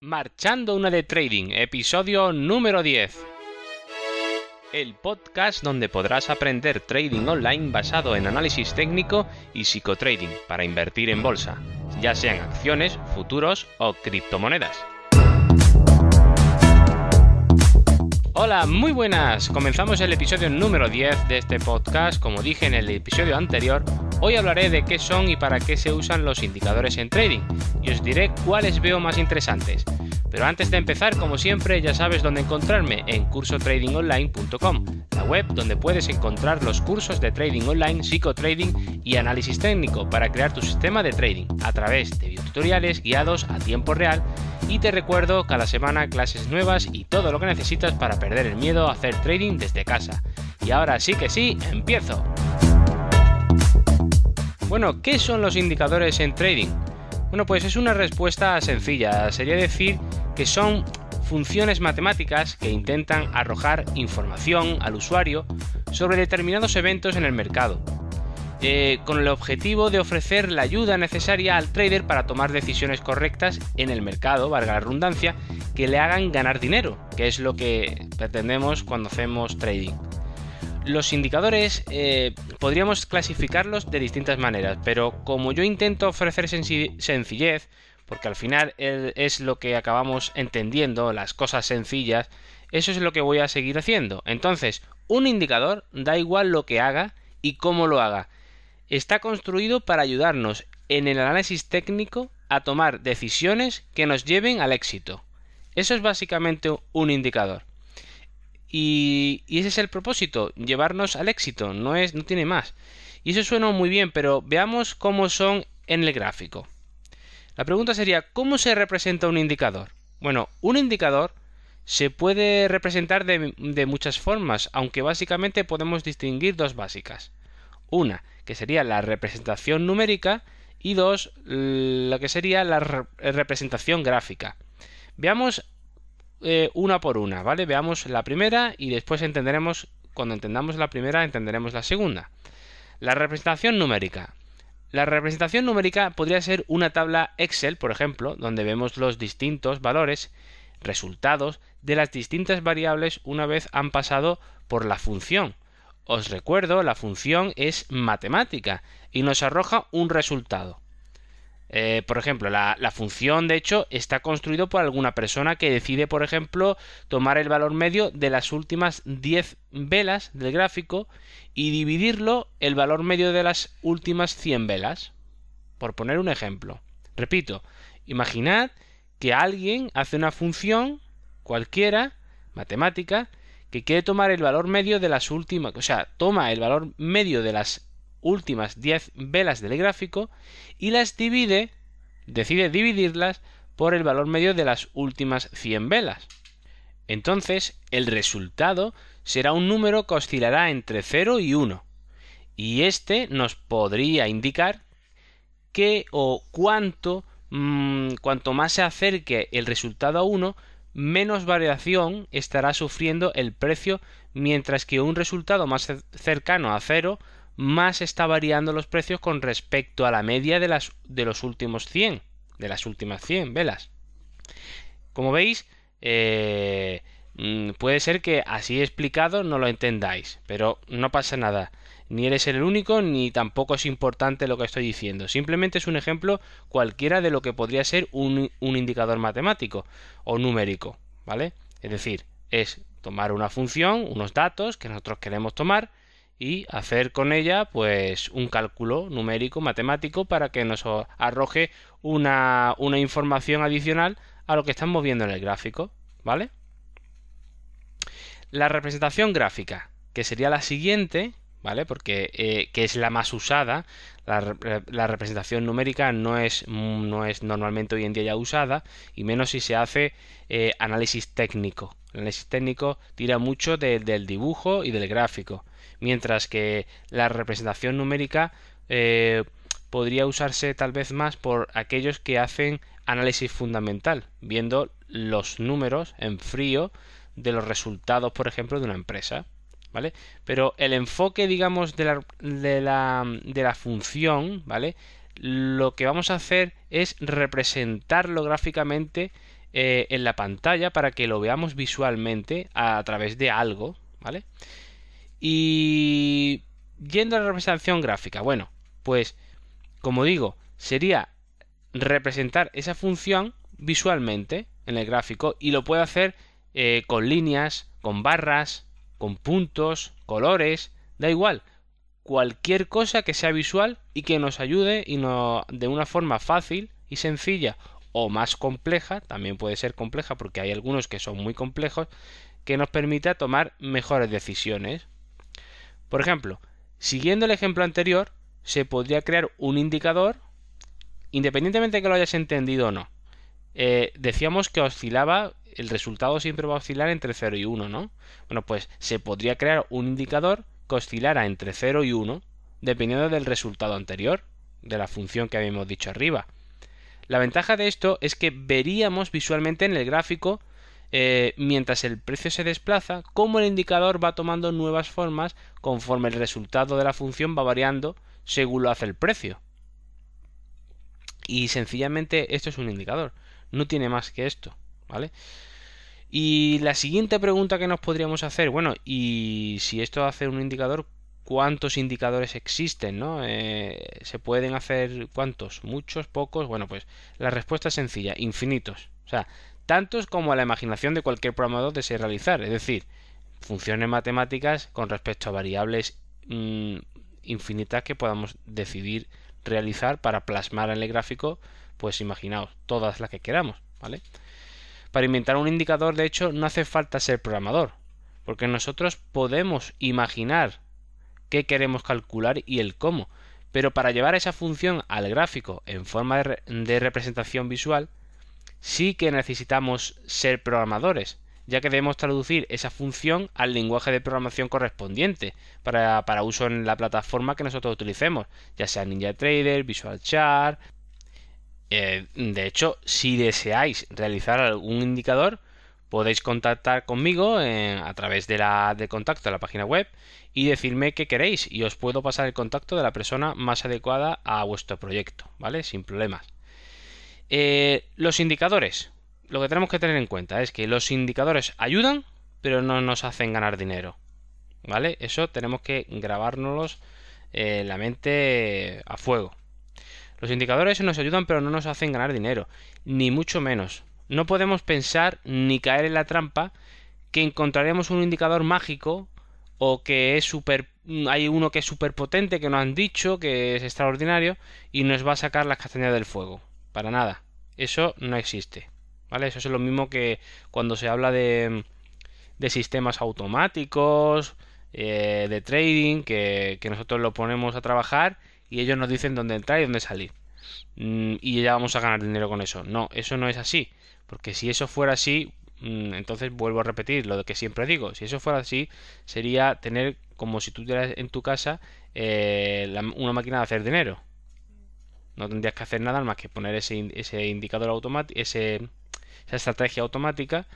Marchando una de Trading, episodio número 10. El podcast donde podrás aprender trading online basado en análisis técnico y psicotrading para invertir en bolsa, ya sean acciones, futuros o criptomonedas. Hola, muy buenas. Comenzamos el episodio número 10 de este podcast. Como dije en el episodio anterior, hoy hablaré de qué son y para qué se usan los indicadores en trading y os diré cuáles veo más interesantes. Pero antes de empezar, como siempre, ya sabes dónde encontrarme en cursotradingonline.com, la web donde puedes encontrar los cursos de trading online, psicotrading y análisis técnico para crear tu sistema de trading a través de videotutoriales guiados a tiempo real y te recuerdo cada semana clases nuevas y todo lo que necesitas para perder el miedo a hacer trading desde casa. Y ahora sí que sí, empiezo. Bueno, ¿qué son los indicadores en trading? Bueno, pues es una respuesta sencilla. Sería decir que son funciones matemáticas que intentan arrojar información al usuario sobre determinados eventos en el mercado, eh, con el objetivo de ofrecer la ayuda necesaria al trader para tomar decisiones correctas en el mercado, valga la redundancia, que le hagan ganar dinero, que es lo que pretendemos cuando hacemos trading. Los indicadores eh, podríamos clasificarlos de distintas maneras, pero como yo intento ofrecer sencillez, porque al final es lo que acabamos entendiendo, las cosas sencillas, eso es lo que voy a seguir haciendo. Entonces, un indicador da igual lo que haga y cómo lo haga. Está construido para ayudarnos en el análisis técnico a tomar decisiones que nos lleven al éxito. Eso es básicamente un indicador. Y, ese es el propósito, llevarnos al éxito, no, es, no tiene más. Y eso suena muy bien, pero veamos cómo son en el gráfico. La pregunta sería, ¿cómo se representa un indicador? Bueno, un indicador se puede representar de, muchas formas, aunque básicamente podemos distinguir dos básicas. Una, que sería la representación numérica, y dos, la que sería la representación gráfica. Veamos eh, una por una, ¿vale? Veamos la primera y después entenderemos, cuando entendamos la primera, entenderemos la segunda. La representación numérica. La representación numérica podría ser una tabla Excel, por ejemplo, donde vemos los distintos valores, resultados de las distintas variables una vez han pasado por la función. Os recuerdo, la función es matemática y nos arroja un resultado. Eh, por ejemplo, la, función, de hecho, está construido por alguna persona que decide, por ejemplo, tomar el valor medio de las últimas 10 velas del gráfico y dividirlo el valor medio de las últimas 100 velas. Por poner un ejemplo. Repito, imaginad que alguien hace una función cualquiera, matemática, que quiere tomar el valor medio de las últimas, o sea, toma el valor medio de las últimas 10 velas del gráfico y las divide, decide dividirlas por el valor medio de las últimas 100 velas. Entonces, el resultado será un número que oscilará entre 0 y 1. Y este nos podría indicar que o cuánto, mm, cuanto más se acerque el resultado a 1, menos variación estará sufriendo el precio, mientras que un resultado más cercano a 0 más está variando los precios con respecto a la media de, las, de los últimos 100, de las últimas 100 velas. Como veis, eh, mm, puede ser que así explicado no lo entendáis, pero no pasa nada. Ni eres el único, ni tampoco es importante lo que estoy diciendo. Simplemente es un ejemplo cualquiera de lo que podría ser un, un indicador matemático o numérico, ¿vale? Es decir, es tomar una función, unos datos que nosotros queremos tomar, y hacer con ella pues un cálculo numérico matemático para que nos arroje una, una información adicional a lo que estamos viendo en el gráfico ¿vale? la representación gráfica que sería la siguiente ¿vale? Porque eh, que es la más usada, la, representación numérica no es, no es normalmente hoy en día ya usada, y menos si se hace eh, análisis técnico. El análisis técnico tira mucho del dibujo y del gráfico mientras que la representación numérica eh, podría usarse tal vez más por aquellos que hacen análisis fundamental, viendo los números en frío de los resultados, por ejemplo, de una empresa. ¿Vale? Pero el enfoque, digamos, de la, de la, de la función, ¿vale? Lo que vamos a hacer es representarlo gráficamente eh, en la pantalla para que lo veamos visualmente a través de algo, ¿vale? Y yendo a la representación gráfica, bueno, pues como digo, sería representar esa función visualmente en el gráfico y lo puedo hacer eh, con líneas, con barras, con puntos, colores, da igual, cualquier cosa que sea visual y que nos ayude y no, de una forma fácil y sencilla o más compleja, también puede ser compleja porque hay algunos que son muy complejos, que nos permita tomar mejores decisiones. Por ejemplo, siguiendo el ejemplo anterior, se podría crear un indicador, independientemente de que lo hayas entendido o no. Eh, decíamos que oscilaba, el resultado siempre va a oscilar entre 0 y 1, ¿no? Bueno, pues se podría crear un indicador que oscilara entre 0 y 1, dependiendo del resultado anterior, de la función que habíamos dicho arriba. La ventaja de esto es que veríamos visualmente en el gráfico eh, mientras el precio se desplaza, cómo el indicador va tomando nuevas formas conforme el resultado de la función va variando según lo hace el precio. Y sencillamente esto es un indicador, no tiene más que esto, ¿vale? Y la siguiente pregunta que nos podríamos hacer, bueno, y si esto hace un indicador, cuántos indicadores existen, ¿no? Eh, ¿Se pueden hacer cuántos? ¿Muchos? ¿Pocos? Bueno, pues la respuesta es sencilla, infinitos. O sea, tantos como a la imaginación de cualquier programador desee realizar. Es decir, funciones matemáticas con respecto a variables mm, infinitas que podamos decidir realizar para plasmar en el gráfico, pues imaginaos, todas las que queramos, ¿vale? Para inventar un indicador, de hecho, no hace falta ser programador, porque nosotros podemos imaginar qué queremos calcular y el cómo. Pero para llevar esa función al gráfico en forma de, representación visual, sí que necesitamos ser programadores, ya que debemos traducir esa función al lenguaje de programación correspondiente para, para uso en la plataforma que nosotros utilicemos, ya sea NinjaTrader, Visual Chart. Eh, de hecho, si deseáis realizar algún indicador, podéis contactar conmigo a través de la de contacto de la página web y decirme qué queréis y os puedo pasar el contacto de la persona más adecuada a vuestro proyecto, ¿vale? Sin problemas. Eh, los indicadores. Lo que tenemos que tener en cuenta es que los indicadores ayudan, pero no nos hacen ganar dinero, ¿vale? Eso tenemos que grabárnoslos en la mente a fuego. Los indicadores nos ayudan, pero no nos hacen ganar dinero, ni mucho menos. No podemos pensar ni caer en la trampa que encontraremos un indicador mágico o que es super hay uno que es súper potente que nos han dicho que es extraordinario y nos va a sacar las castañas del fuego. Para nada. Eso no existe. Vale eso es lo mismo que cuando se habla de, de sistemas automáticos eh, de trading que, que, nosotros lo ponemos a trabajar y ellos nos dicen dónde entrar y dónde salir. Mm, y ya vamos a ganar dinero con eso. No eso no es así porque si eso fuera así Mm, entonces vuelvo a repetir lo que siempre digo. Si eso fuera así, sería tener como si tú tuvieras en tu casa eh, una máquina de hacer dinero. No tendrías que hacer nada más que poner ese, indicador automático, esa estrategia automática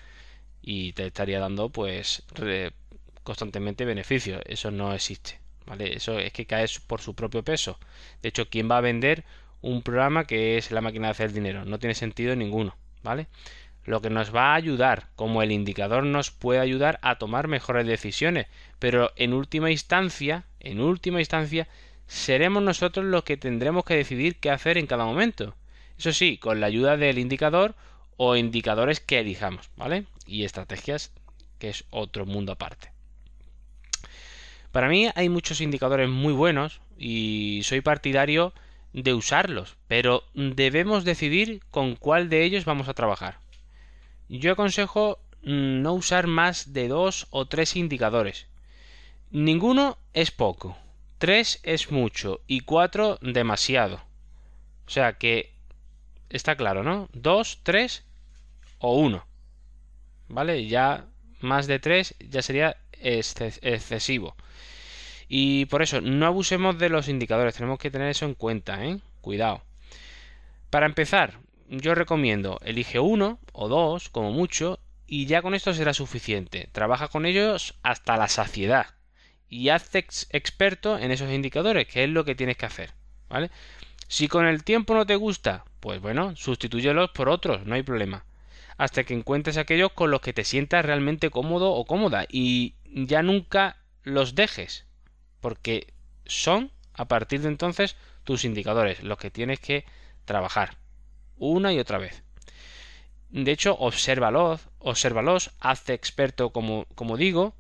y te estaría dando pues constantemente beneficios. Eso no existe. ¿vale? Eso es que cae por su propio peso. De hecho, ¿quién va a vender un programa que es la máquina de hacer dinero? No tiene sentido ninguno. ¿Vale? lo que nos va a ayudar, como el indicador nos puede ayudar a tomar mejores decisiones, pero en última instancia, en última instancia, seremos nosotros los que tendremos que decidir qué hacer en cada momento. Eso sí, con la ayuda del indicador o indicadores que elijamos, ¿vale? Y estrategias, que es otro mundo aparte. Para mí hay muchos indicadores muy buenos y soy partidario de usarlos, pero debemos decidir con cuál de ellos vamos a trabajar. Yo aconsejo no usar más de dos o tres indicadores. Ninguno es poco, tres es mucho y cuatro demasiado. O sea que está claro, ¿no? Dos, tres o uno. ¿Vale? Ya más de tres ya sería excesivo. Y por eso, no abusemos de los indicadores, tenemos que tener eso en cuenta, ¿eh? Cuidado. Para empezar, yo recomiendo elige uno o dos como mucho y ya con esto será suficiente. Trabaja con ellos hasta la saciedad y hazte experto en esos indicadores, que es lo que tienes que hacer, ¿vale? Si con el tiempo no te gusta, pues bueno, sustitúyelos por otros, no hay problema. hasta que encuentres aquellos con los que te sientas realmente cómodo o cómoda y ya nunca los dejes, porque son a partir de entonces tus indicadores, los que tienes que trabajar una y otra vez. De hecho, obsérvalos, obsérvalos, hazte experto como, como digo,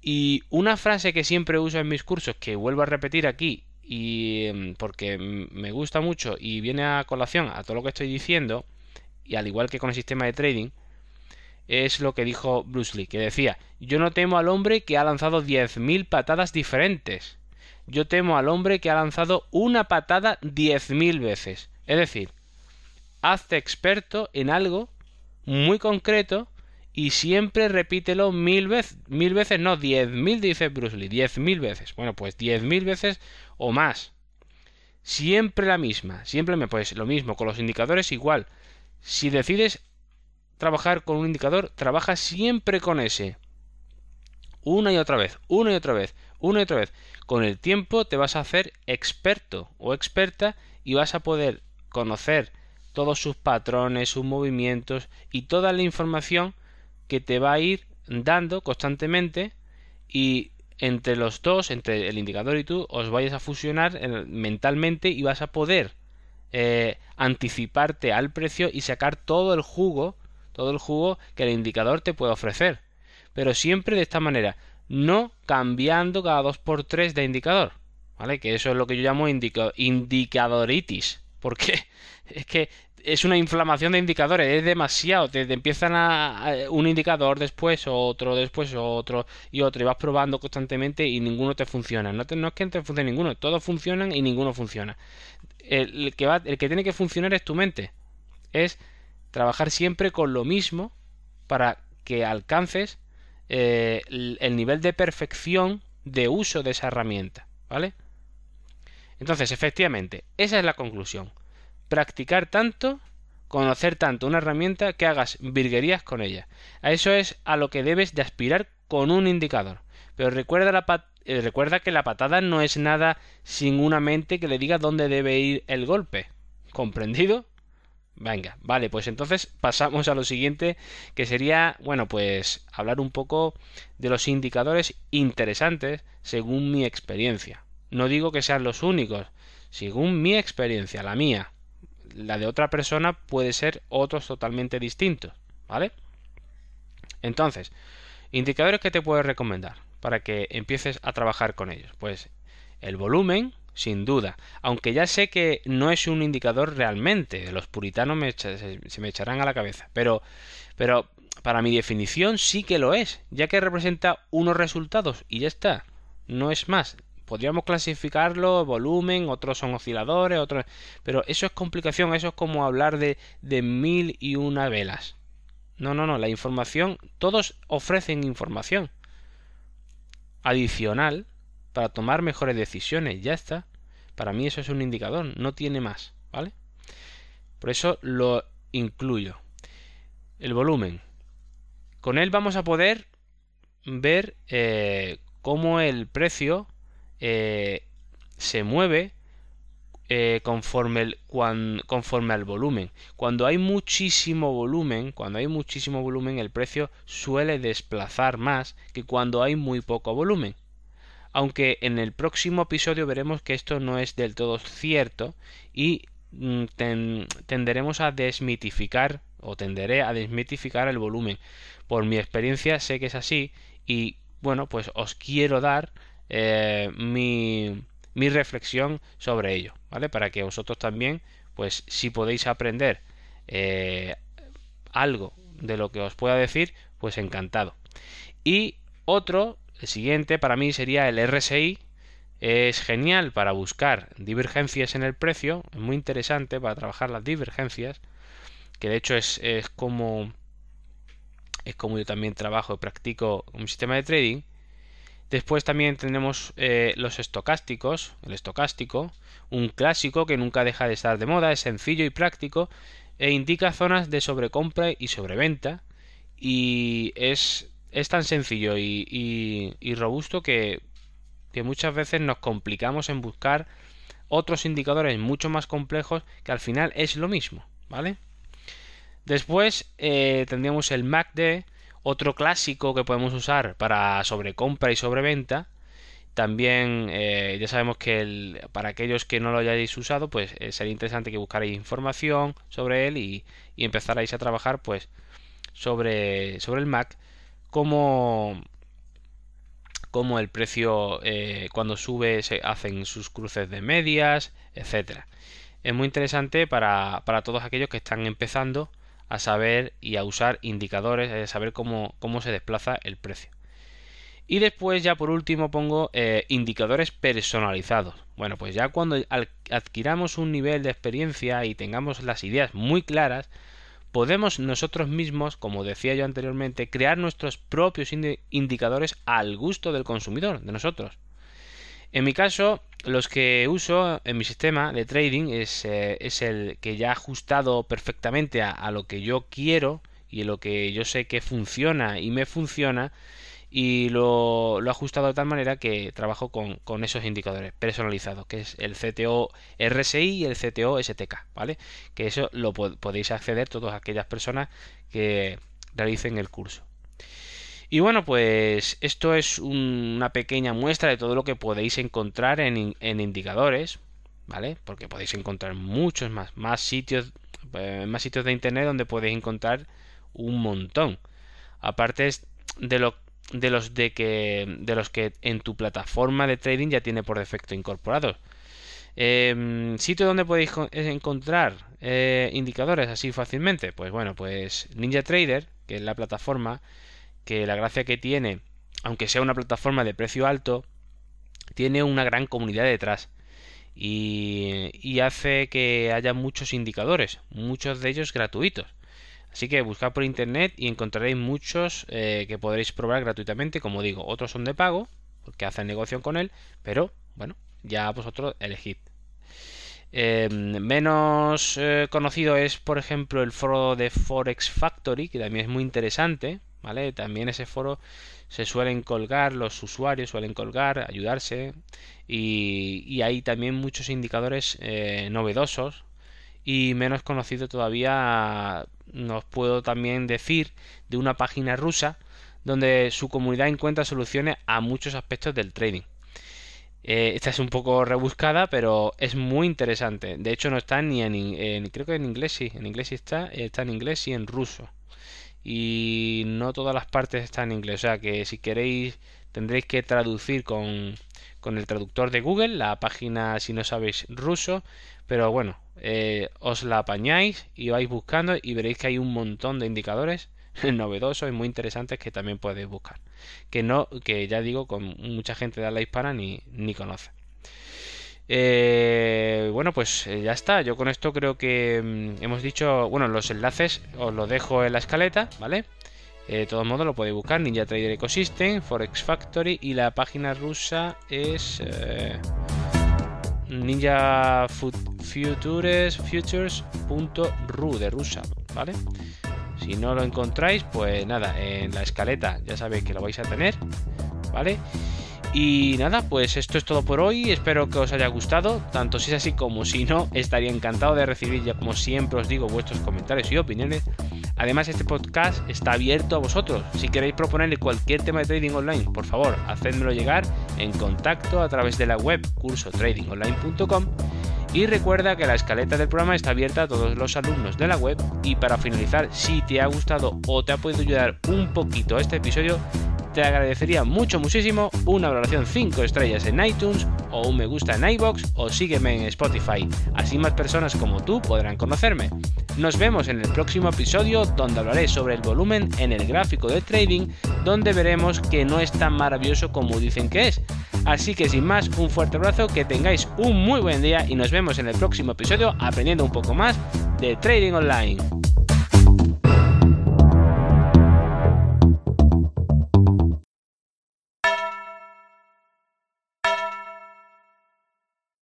y una frase que siempre uso en mis cursos, que vuelvo a repetir aquí, y em, porque me gusta mucho y viene a colación a todo lo que estoy diciendo, y al igual que con el sistema de trading, es lo que dijo Bruce Lee, que decía, yo no temo al hombre que ha lanzado 10.000 patadas diferentes, yo temo al hombre que ha lanzado una patada 10.000 veces. Es decir, hazte experto en algo muy concreto y siempre repítelo mil veces, mil veces, no, diez mil, dice Bruce Lee, diez mil veces. Bueno, pues diez mil veces o más. Siempre la misma, siempre me, pues lo mismo, con los indicadores igual. Si decides trabajar con un indicador, trabaja siempre con ese. Una y otra vez, una y otra vez, una y otra vez. Con el tiempo te vas a hacer experto o experta y vas a poder conocer todos sus patrones, sus movimientos y toda la información que te va a ir dando constantemente y entre los dos, entre el indicador y tú, os vais a fusionar mentalmente y vas a poder eh, anticiparte al precio y sacar todo el jugo, todo el jugo que el indicador te puede ofrecer. Pero siempre de esta manera, no cambiando cada dos por tres de indicador. ¿Vale? Que eso es lo que yo llamo indicadoritis. Porque es que es una inflamación de indicadores, es demasiado. Te, empiezan a, un indicador después, otro, después otro y otro, y vas probando constantemente y ninguno te funciona. No, no es que te funcione ninguno, todos funcionan y ninguno funciona. El, que va, el que tiene que funcionar es tu mente. Es trabajar siempre con lo mismo para que alcances eh, el nivel de perfección de uso de esa herramienta. ¿Vale? Entonces, efectivamente, esa es la conclusión practicar tanto, conocer tanto una herramienta que hagas virguerías con ella. A eso es a lo que debes de aspirar con un indicador. Pero recuerda, la eh, recuerda que la patada no es nada sin una mente que le diga dónde debe ir el golpe. ¿Comprendido? Venga, vale, pues entonces pasamos a lo siguiente, que sería, bueno, pues hablar un poco de los indicadores interesantes según mi experiencia. No digo que sean los únicos, según mi experiencia, la mía la de otra persona puede ser otros totalmente distintos, ¿vale? Entonces, indicadores que te puedo recomendar para que empieces a trabajar con ellos. Pues el volumen, sin duda, aunque ya sé que no es un indicador realmente, los puritanos se me echarán a la cabeza, pero, pero para mi definición sí que lo es, ya que representa unos resultados y ya está, no es más podríamos clasificarlo, volumen, otros son osciladores, otros... Pero eso es complicación, eso es como hablar de, de mil y una velas. No, no, no, la información, todos ofrecen información adicional para tomar mejores decisiones, ya está. Para mí eso es un indicador, no tiene más, ¿vale? Por eso lo incluyo. El volumen. Con él vamos a poder ver eh, cómo el precio eh, se mueve eh, conforme, conforme al volumen. Cuando hay muchísimo volumen, cuando hay muchísimo volumen, el precio suele desplazar más que cuando hay muy poco volumen. Aunque en el próximo episodio veremos que esto no es del todo cierto y mm, tenderemos a desmitificar o tenderé a desmitificar el volumen. Por mi experiencia sé que es así y bueno, pues os quiero dar eh, mi, mi reflexión sobre ello, ¿vale? Para que vosotros también, pues si podéis aprender eh, algo de lo que os pueda decir, pues encantado. Y otro, el siguiente para mí sería el RSI. Es genial para buscar divergencias en el precio, es muy interesante para trabajar las divergencias, que de hecho es, es como es como yo también trabajo y practico un sistema de trading Después también tenemos eh, los estocásticos, el estocástico, un clásico que nunca deja de estar de moda, es sencillo y práctico e indica zonas de sobrecompra y sobreventa y es, es tan sencillo y, robusto que, que muchas veces nos complicamos en buscar otros indicadores mucho más complejos que al final es lo mismo, ¿vale? Después eh, tendríamos el MACD, otro clásico que podemos usar para sobrecompra y sobreventa. También eh, ya sabemos que para aquellos que no lo hayáis usado, pues eh, sería interesante que buscarais información sobre él y, y empezarais a trabajar pues sobre, sobre el Mac como, como el precio eh, cuando sube se hacen sus cruces de medias, etcétera. Es muy interesante para, para todos aquellos que están empezando a saber y a usar indicadores, a saber cómo, cómo se desplaza el precio. Y después ya por último pongo eh, indicadores personalizados. Bueno, pues ya cuando adquiramos un nivel de experiencia y tengamos las ideas muy claras, podemos nosotros mismos, como decía yo anteriormente, crear nuestros propios indicadores al gusto del consumidor, de nosotros. En mi caso, los que uso en mi sistema de trading es, eh, es el que ya ha ajustado perfectamente a, a, lo que yo quiero y lo que yo sé que funciona y me funciona y lo, lo he ajustado de tal manera que trabajo con, con, esos indicadores personalizados, que es el CTO RSI y el CTO STK, ¿vale? Que eso lo podéis acceder todas aquellas personas que realicen el curso. Y bueno, pues esto es una pequeña muestra de todo lo que podéis encontrar en, en indicadores, ¿vale? Porque podéis encontrar muchos más, más sitios, eh, más sitios de internet donde podéis encontrar un montón. Aparte de lo de los de que de los que en tu plataforma de trading ya tiene por defecto incorporados. Eh, ¿Sitio donde podéis encontrar eh, indicadores así fácilmente? Pues bueno, pues Ninja Trader, que es la plataforma, que la gracia que tiene, aunque sea una plataforma de precio alto, tiene una gran comunidad detrás. Y, y hace que haya muchos indicadores, muchos de ellos gratuitos. Así que buscad por internet y encontraréis muchos eh, que podréis probar gratuitamente. Como digo, otros son de pago, porque hacen negocio con él, pero bueno, ya vosotros elegid. Em, menos eh, conocido es, por ejemplo, el foro de Forex Factory, que también es muy interesante. ¿Vale? También ese foro se suelen colgar, los usuarios suelen colgar, ayudarse y, y hay también muchos indicadores eh, novedosos y menos conocido todavía nos puedo también decir de una página rusa donde su comunidad encuentra soluciones a muchos aspectos del trading. Eh, esta es un poco rebuscada, pero es muy interesante. De hecho, no está ni en, creo que en inglés sí, en inglés sí está, está en inglés y en ruso. Y no todas las partes están en inglés, o sea que si queréis tendréis que traducir con, con el traductor de Google la página si no sabéis ruso, pero bueno, eh, os la apañáis y vais buscando y veréis que hay un montón de indicadores novedosos y muy interesantes que también podéis buscar. Que no, que ya digo, con mucha gente de habla hispana ni, ni conoce. Eh, bueno, pues eh, ya está. Yo con esto creo que mm, hemos dicho, bueno, los enlaces os los dejo en la escaleta, ¿vale? de todos modos lo podéis buscar, Ninja Trader Ecosystem, Forex Factory y la página rusa es ninja futures futures.ru de rusa, ¿vale? Si no lo encontráis, pues nada, en la escaleta ya sabéis que lo vais a tener, ¿vale? Y nada, pues esto es todo por hoy. Espero que os haya gustado. Tanto si es así como si no, estaría encantado de recibir ya como siempre os digo vuestros comentarios y opiniones. Además, este podcast está abierto a vosotros. Si queréis proponerle cualquier tema de trading online, por favor, hacedmelo llegar en contacto a través de la web cursotradingonline.com. Y recuerda que la escaleta del programa está abierta a todos los alumnos de la web. Y para finalizar, si te ha gustado o te ha podido ayudar un poquito este episodio, te agradecería mucho, muchísimo una valoración 5 estrellas en iTunes o un me gusta en iBox o sígueme en Spotify. Así más personas como tú podrán conocerme. Nos vemos en el próximo episodio donde hablaré sobre el volumen en el gráfico de trading, donde veremos que no es tan maravilloso como dicen que es. Así que sin más, un fuerte abrazo, que tengáis un muy buen día y nos vemos en el próximo episodio aprendiendo un poco más de trading online.